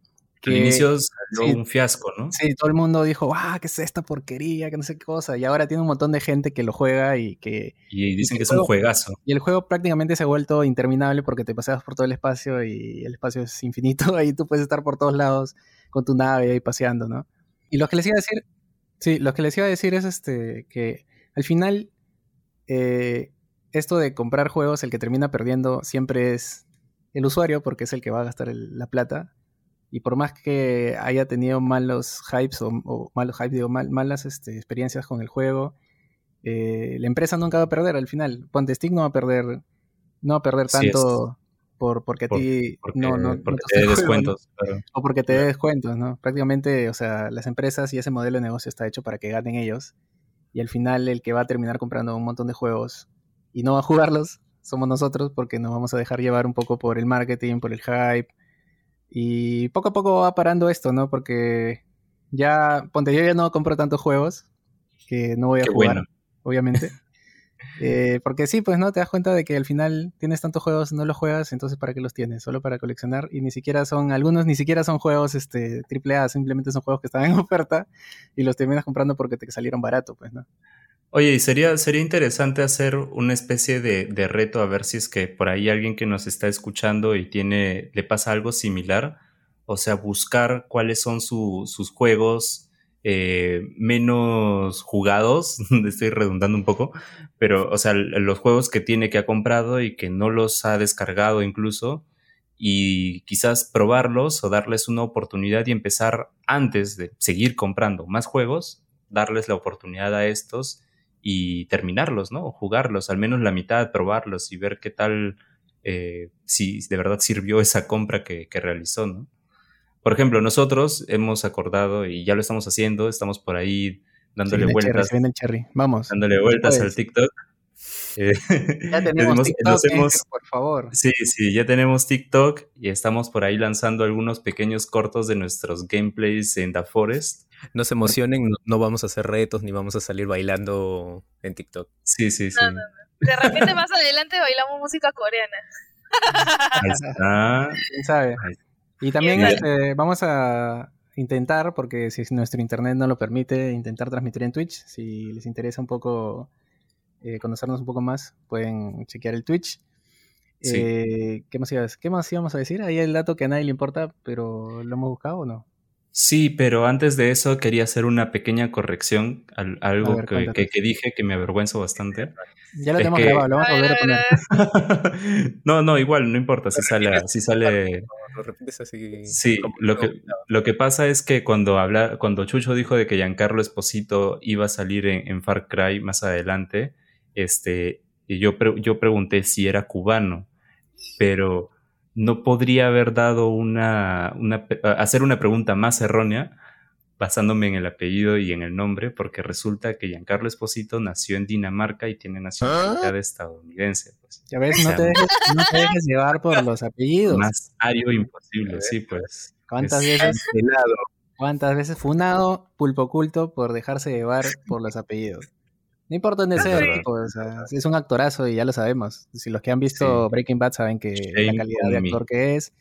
Al inicio salió sí. un fiasco, ¿no? Sí, todo el mundo dijo, ah, ¿qué es esta porquería? Que no sé qué cosa. Y ahora tiene un montón de gente que lo juega y que Y dicen Y que es un juegazo. Y el juego prácticamente se ha vuelto interminable porque te paseas por todo el espacio y el espacio es infinito. Ahí tú puedes estar por todos lados con tu nave ahí paseando, ¿no? Y lo que les iba a decir, sí, lo que les iba a decir es este que al final eh, esto de comprar juegos, el que termina perdiendo siempre es el usuario porque es el que va a gastar el- la plata. Y por más que haya tenido malos hypes o, o malos hypes, digo, mal- malas este, experiencias con el juego, eh, la empresa nunca va a perder al final. Ponte Steam no va a perder, no va a perder Sí, tanto por, porque a Por- ti Porque, no, no, te te descuentos. claro. O porque te dé descuentos, ¿no? Prácticamente, o sea, las empresas y ese modelo de negocio está hecho para que ganen ellos. Y al final el que va a terminar comprando un montón de juegos y no va a jugarlos somos nosotros porque nos vamos a dejar llevar un poco por el marketing, por el hype. Y poco a poco va parando esto, ¿no? Porque ya, ponte, yo ya no compro tantos juegos que no voy a Qué jugar, bueno. obviamente. Eh, porque sí, pues no, te das cuenta de que al final tienes tantos juegos, no los juegas, entonces ¿para qué los tienes? Solo para coleccionar y ni siquiera son, algunos ni siquiera son juegos este, AAA, simplemente son juegos que están en oferta y los terminas comprando porque te salieron barato, pues, ¿no? Oye, y sería, sería interesante hacer una especie de, de reto a ver si es que por ahí alguien que nos está escuchando y tiene, le pasa algo similar. O sea, buscar cuáles son su- sus juegos eh, menos jugados. Estoy redundando un poco. Pero, o sea, los juegos que tiene que ha comprado y que no los ha descargado incluso. Y quizás probarlos o darles una oportunidad y empezar antes de seguir comprando más juegos, darles la oportunidad a estos y terminarlos, ¿no? O jugarlos, al menos la mitad, probarlos y ver qué tal, eh, si de verdad sirvió esa compra que, que realizó, ¿no? Por ejemplo, nosotros hemos acordado y ya lo estamos haciendo, estamos por ahí Se dándole viene el cherry, vueltas, se viene el cherry. Vamos. dándole vueltas al TikTok. Eh, Ya tenemos TikTok, nos hemos- gente, por favor. Sí, sí, ya tenemos TikTok y estamos por ahí lanzando algunos pequeños cortos de nuestros gameplays en The Forest. No se emocionen, no, no vamos a hacer retos ni vamos a salir bailando en TikTok. Sí, sí, sí. No, no, no. De repente más adelante bailamos música coreana. Ahí está. ¿Quién sabe? Y también este, vamos a intentar, porque si nuestro internet no lo permite, intentar transmitir en Twitch. Si les interesa un poco eh, conocernos un poco más, pueden chequear el Twitch. Sí. Eh, ¿qué, más ibas- ¿Qué más íbamos a decir? Ahí el dato que a nadie le importa, pero ¿lo hemos buscado o no? Sí, pero antes de eso quería hacer una pequeña corrección al- a algo A ver, que, cuéntanos. que- que dije que me avergüenzo bastante. Ya lo Es tenemos que- grabado, lo vamos a A ver, volver a poner. no, no, igual, no importa si sale, si sale. Sí, lo que, lo que pasa es que cuando habla, cuando Chucho dijo de que Giancarlo Esposito iba a salir en, en Far Cry más adelante, este, y yo, pre- yo pregunté si era cubano, pero no podría haber dado una, hacer una pregunta más errónea basándome en el apellido y en el nombre, porque resulta que Giancarlo Esposito nació en Dinamarca y tiene nacionalidad estadounidense. Pues. Ya ves, no te dejes, no te dejes llevar por los apellidos. Más ario imposible, sí, pues. ¿Cuántas Es- veces, Cancelado. cuántas veces funado, pulpo oculto por dejarse llevar por los apellidos? No importa dónde sea, verdad. tipo, o sea, es un actorazo y ya lo sabemos. Si los que han visto Sí. Breaking Bad saben que la calidad de me. actor que es.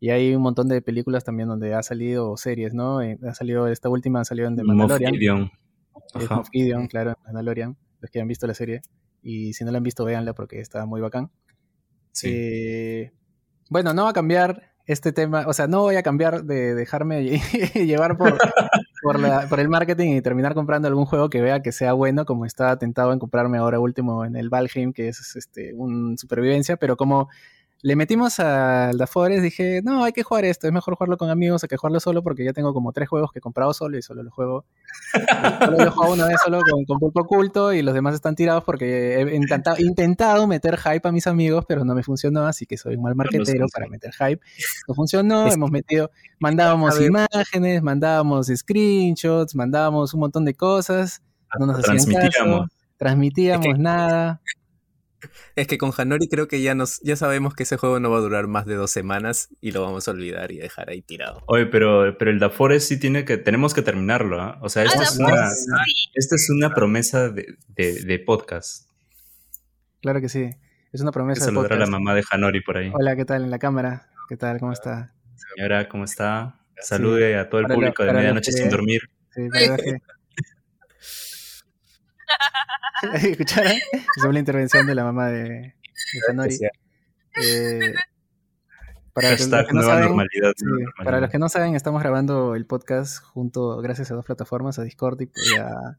Y hay un montón de películas también donde ha salido series, ¿no? Eh, Ha salido, esta última salió en The Moff Mandalorian. Gideon. Es. Moff Gideon, claro, Mandalorian. Los que han visto la serie. Y si no la han visto, véanla porque está muy bacán. Sí. Eh, bueno, no va a cambiar este tema, o sea, no voy a cambiar de dejarme lle- llevar por, por, la- por el marketing y terminar comprando algún juego que vea que sea bueno, como estaba tentado en comprarme ahora último en el Valheim, que es este, un supervivencia, pero como le metimos al Da Forest, dije, no, hay que jugar esto, es mejor jugarlo con amigos a que jugarlo solo, porque ya tengo como tres juegos que he comprado solo y solo lo juego Solo lo juego una vez solo con, con pulpo oculto y los demás están tirados porque he intentado, intentado meter hype a mis amigos, pero no me funcionó, así que soy un mal marquetero para meter hype. No funcionó, hemos metido, mandábamos imágenes, mandábamos screenshots, mandábamos un montón de cosas, no nos hacían caso, Transmitíamos. transmitíamos Es que- nada. Es que con Hanori creo que ya nos ya sabemos que ese juego no va a durar más de dos semanas y lo vamos a olvidar y dejar ahí tirado. Oye, pero, pero el Da Forest sí tiene que, tenemos que terminarlo, ¿ah? O sea, Ah, esta, es una, sí. esta es una promesa de, de, de podcast. Claro que sí, es una Que promesa de saludar a la podcast. mamá de Hanori por ahí. Hola, ¿qué tal en la cámara? ¿Qué tal? ¿Cómo está? Señora, ¿cómo está? Salude a todo el Para lo- público de para los medianoche que- sin dormir. Sí, la verdad que... ¿Escucharon? Esa fue la intervención de la mamá de, de Hanori. Eh, para los que- no saben, normalidad. sí, para los que no saben, estamos grabando el podcast junto, gracias a dos plataformas, a Discord y, y a,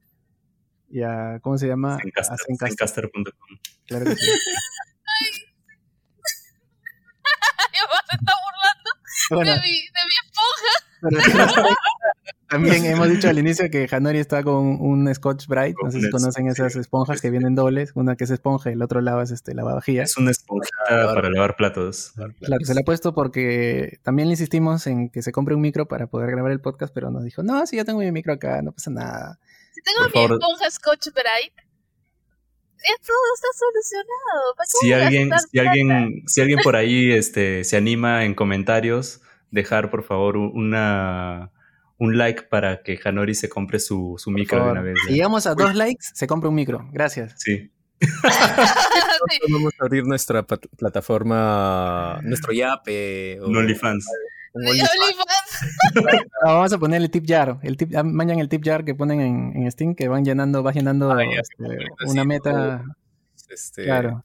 y a- ¿cómo se llama? A Zencaster, Zencaster.com. claro que sí. Mamá se está burlando Bueno, de, mi, de mi esponja. para también hemos dicho al inicio que Hanori está con un Scotch Bright, no sé si conocen esas esponjas que vienen dobles, una que es esponja y el otro lado es este lavavajillas. Es una esponjita para lavar platos. Claro, se la ha puesto porque también le insistimos en que se compre un micro para poder grabar el podcast, pero nos dijo, no, si yo tengo mi micro acá, no pasa nada. Si tengo Por mi favor. esponja Scotch Bright, todo está solucionado. ¿Para qué Si alguien, si alguien, si alguien por ahí este, se anima en comentarios, dejar por favor un- una, un like para que Hanori se compre su, su micro de una vez. Si llegamos a dos likes, se compra un micro. Gracias. Sí. Vamos a abrir nuestra plataforma, nuestro Yape. o Un OnlyFans. un Sí, OnlyFans. OnlyFans. Ah, vamos a poner el tip jar. El tip, ah, mañana el tip jar que ponen en, en Steam, que van llenando, vas llenando Ah, ya, este, una meta. Este, Claro.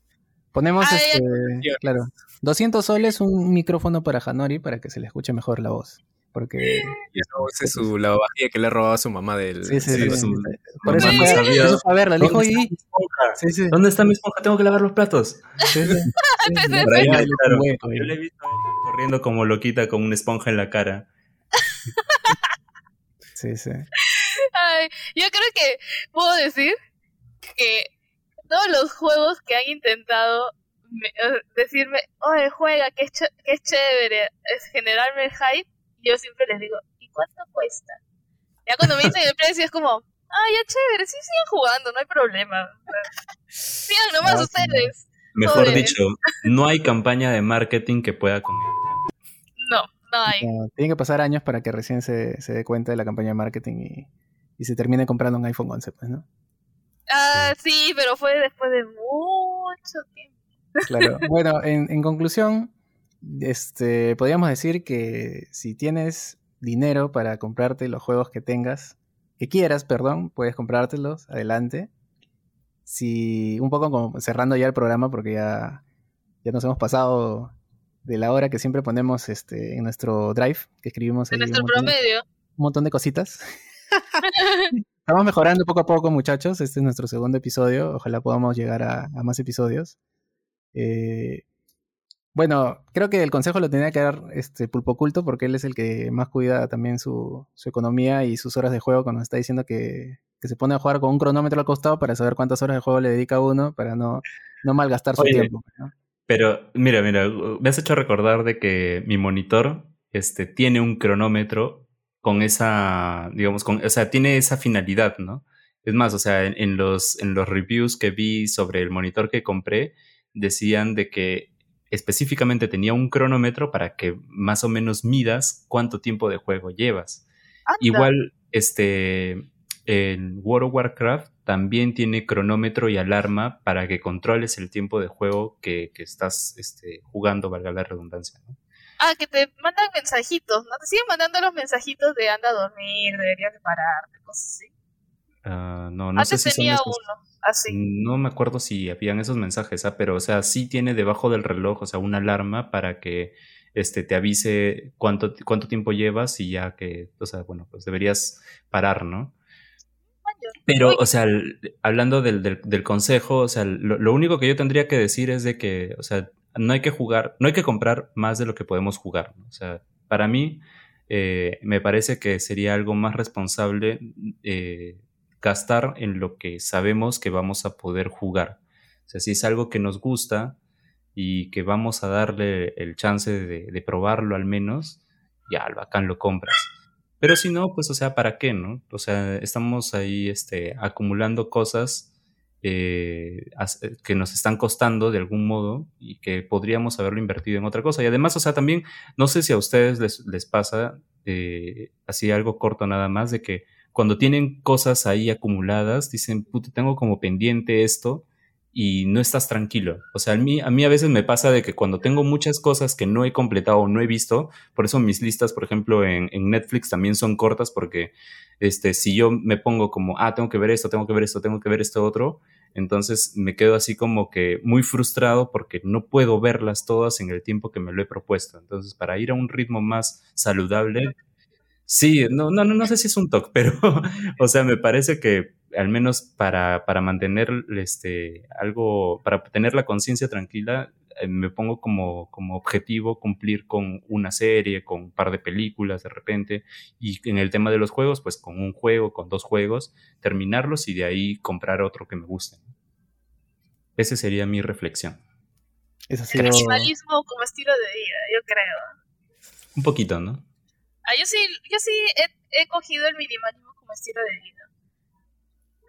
Ponemos Ah, este, ya. claro, 200 soles un micrófono para Hanori para que se le escuche mejor la voz. Porque y luego use su lavavajilla que le robaba a su mamá del. sí, sí, Sí, su- Por eso mamá fue, no sabía. por eso fue a verla. Le dijo, ¿Dónde está "Oye, mi esponja? sí, sí, ¿Dónde está mi esponja? Tengo que lavar los platos. sí, sí, sí, sí, Por ahí, claro. Yo le he visto corriendo como loquita con una esponja en la cara. Sí, sí. Ay, yo creo que puedo decir que todos los juegos que han intentado me- decirme, oye, juega, que es, ch- que es chévere, es generarme el hype, yo siempre les digo, ¿y cuánto cuesta? Ya cuando me dicen el precio es como, ah, ya chévere, sí, sigan jugando, no hay problema. Sigan nomás Ah, ustedes. Mejor Joder. dicho, no hay campaña de marketing que pueda con. No, no hay. No, tienen que pasar años para que recién se, se dé cuenta de la campaña de marketing y, y se termine comprando un iPhone 11, pues, ¿no? Ah, sí, pero fue después de mucho tiempo. Claro. Bueno, en, en conclusión, este, podríamos decir que si tienes dinero para comprarte los juegos que tengas, que quieras, perdón, puedes comprártelos, adelante. Si, un poco como cerrando ya el programa, porque ya, ya nos hemos pasado de la hora que siempre ponemos este, en nuestro drive, que escribimos En nuestro un montón, promedio. un montón de cositas. Estamos mejorando poco a poco, muchachos. Este es nuestro segundo episodio. Ojalá podamos llegar a, a más episodios. Eh, bueno, creo que el consejo lo tenía que dar este Pulpo Oculto porque él es el que más cuida también su, su economía y sus horas de juego cuando está diciendo que, que se pone a jugar con un cronómetro al costado para saber cuántas horas de juego le dedica uno para no, no malgastar su Oye, tiempo. ¿no? Pero mira, mira, me has hecho recordar de que mi monitor este, tiene un cronómetro con esa, digamos, con, o sea, tiene esa finalidad, ¿no? Es más, o sea, en, en los, en los reviews que vi sobre el monitor que compré, decían de que específicamente tenía un cronómetro para que más o menos midas cuánto tiempo de juego llevas. Anda. Igual, este, en World of Warcraft también tiene cronómetro y alarma para que controles el tiempo de juego que, que estás este, jugando, valga la redundancia. ¿no? Ah, que te mandan mensajitos, ¿no? Te siguen mandando los mensajitos de anda a dormir, deberías de pararte, cosas así. Ah, no, no Antes sé si son tenía esos- uno, así. No me acuerdo si habían esos mensajes, ah, pero o sea, sí tiene debajo del reloj, o sea, una alarma para que este, te avise cuánto, cuánto tiempo llevas y ya que, o sea, bueno, pues deberías parar, ¿no? Pero, o sea, hablando del, del, del consejo, o sea, lo, lo único que yo tendría que decir es de que, o sea, no hay que jugar, no hay que comprar más de lo que podemos jugar. ¿no? O sea, para mí, eh, me parece que sería algo más responsable eh, gastar en lo que sabemos que vamos a poder jugar. O sea, si es algo que nos gusta y que vamos a darle el chance de, probarlo al menos, ya, al bacán lo compras. Pero si no, pues, o sea, ¿para qué, no? O sea, estamos ahí, este, acumulando cosas eh, eh, que nos están costando de algún modo y que podríamos haberlo invertido en otra cosa. Y además, o sea, también, no sé si a ustedes les, les pasa, eh, así algo corto nada más, de que cuando tienen cosas ahí acumuladas, dicen, puta, tengo como pendiente esto y no estás tranquilo. O sea, a mí, a mí a veces me pasa de que cuando tengo muchas cosas que no he completado o no he visto, por eso mis listas, por ejemplo, en, en Netflix también son cortas porque este, si yo me pongo como, ah, tengo que ver esto, tengo que ver esto, tengo que ver esto otro, entonces me quedo así como que muy frustrado porque no puedo verlas todas en el tiempo que me lo he propuesto. Entonces, para ir a un ritmo más saludable, sí, no, no, no, no sé si es un toque, pero, o sea, me parece que al menos para, para mantener este, algo, para tener la conciencia tranquila, eh, me pongo como, como objetivo cumplir con una serie, con un par de películas de repente, y en el tema de los juegos, pues con un juego, con dos juegos, terminarlos y de ahí comprar otro que me guste. Esa sería mi reflexión. Eso ha sido... minimalismo como estilo de vida, yo creo. Un poquito, ¿no? Ah, yo sí, yo sí he, he cogido el minimalismo como estilo de vida.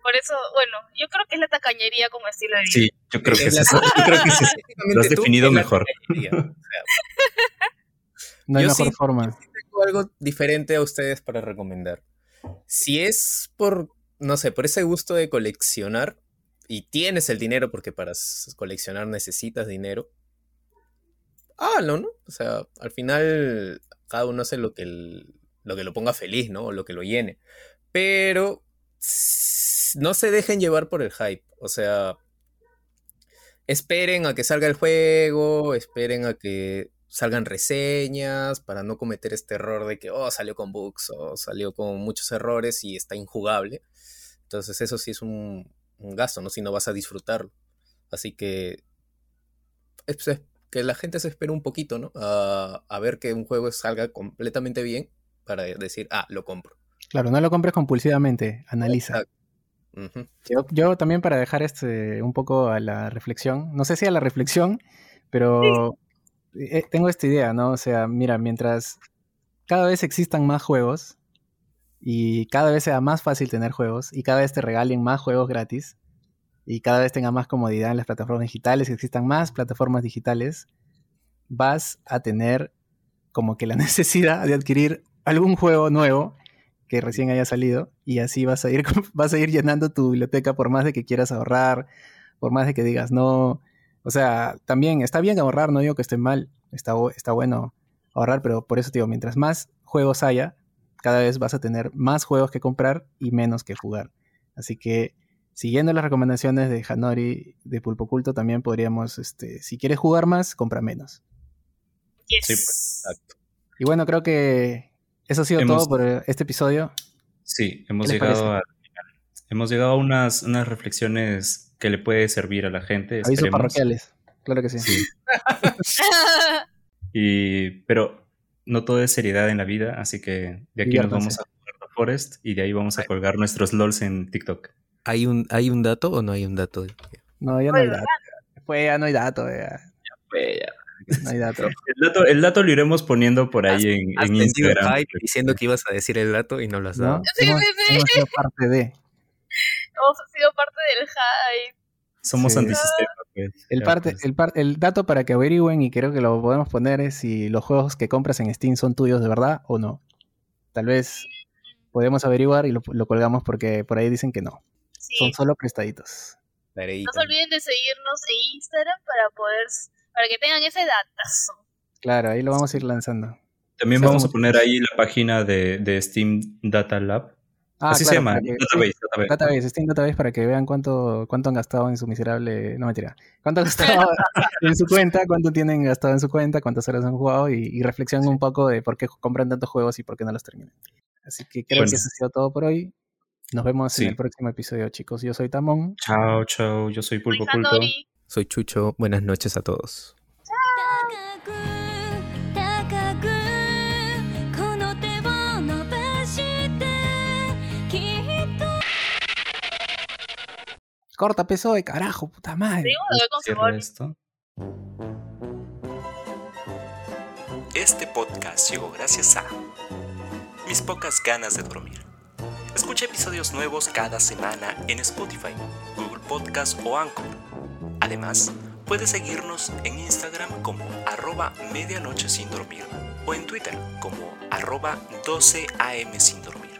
Por eso, bueno, yo creo que es la tacañería como estilo de vida. Sí, yo creo que Es eso. Yo creo que es eso. Lo has definido mejor. No hay Yo mejor sí- forma. tengo algo diferente a ustedes para recomendar. Si es por, no sé, por ese gusto de coleccionar y tienes el dinero, porque para coleccionar necesitas dinero, hágalo, ¿no? O sea, al final cada uno hace lo que, el- lo que lo ponga feliz, ¿no? O lo que lo llene. Pero no se dejen llevar por el hype. O sea, esperen a que salga el juego, esperen a que salgan reseñas para no cometer este error de que, oh, salió con bugs o salió con muchos errores y está injugable. Entonces eso sí es un, gasto, ¿no? Si no vas a disfrutarlo. Así que es- es- que la gente se espere un poquito, ¿no? A, a ver que un juego salga completamente bien para decir, ah, lo compro. Claro, no lo compres compulsivamente, analiza. Exacto. Ujú. Yo, yo también para dejar este un poco a la reflexión, no sé si a la reflexión, pero eh, tengo esta idea, ¿no? O sea, mira, mientras cada vez existan más juegos y cada vez sea más fácil tener juegos y cada vez te regalen más juegos gratis y cada vez tenga más comodidad en las plataformas digitales y existan más plataformas digitales, vas a tener como que la necesidad de adquirir algún juego nuevo que recién haya salido y así vas a ir vas a ir llenando tu biblioteca por más de que quieras ahorrar, por más de que digas no, o sea, también está bien ahorrar, no digo que esté mal, está está bueno ahorrar, pero por eso te digo, mientras más juegos haya, cada vez vas a tener más juegos que comprar y menos que jugar. Así que, siguiendo las recomendaciones de Hanori de Pulpo Culto, también podríamos, este, si quieres jugar más, compra menos. Yes. Sí, pues, exacto. Y bueno, creo que eso ha sido Hemos- todo por este episodio. Sí, hemos ¿Qué les llegado a hemos llegado a unas, unas reflexiones que le puede servir a la gente. Avisos esperemos. parroquiales. Claro que sí. Sí. Y, pero no todo es seriedad en la vida, así que de aquí nos vamos a Forest y de ahí vamos a colgar nuestros LOLs en TikTok. ¿Hay un, ¿Hay un dato o no hay un dato? No, ya no hay Oye, dato. Pues ya no hay dato, ya. No hay dato. El dato, el dato lo iremos poniendo por ahí en, Has en Instagram. diciendo que ibas a decir el dato y no lo has ¿No? dado. Sí, hemos, sí, sí. hemos sido parte de. Hemos sido parte del hype. Somos Sí. antisistema. pues. El, Ya, parte, pues. el, par- el dato para que averigüen, y creo que lo podemos poner, es si los juegos que compras en Steam son tuyos de verdad o no. Tal vez podemos averiguar y lo, lo colgamos porque por ahí dicen que no. Sí. Son solo prestaditos. Tareita. No se olviden de seguirnos en Instagram para poder para que tengan ese datazo. Claro, ahí lo vamos a ir lanzando. También vamos a poner ahí la página de, de Steam Data Lab. Ah, Así se llama, que- Database. sí, Database. Database, Steam Database para que vean cuánto, cuánto han gastado en su miserable. No mentira. Cuánto han gastado en su cuenta, cuánto tienen gastado en su cuenta, cuántas horas han jugado y, y reflexionen un poco de por qué compran tantos juegos y por qué no los terminan. Así que creo Bueno. que eso ha sido todo por hoy. Nos vemos sí. en el próximo episodio, chicos. Yo soy Tamón. Chao, chao. Yo soy Pulpo Pulpo. Soy Chucho. Buenas noches a todos. Corta peso de carajo, puta madre. esto. Este podcast llegó gracias a mis pocas ganas de dormir Escucha episodios nuevos cada semana en Spotify, Google Podcast o Anchor. Además, puedes seguirnos en Instagram como arroba medianoche sin dormir o en Twitter como arroba 12am sin dormir.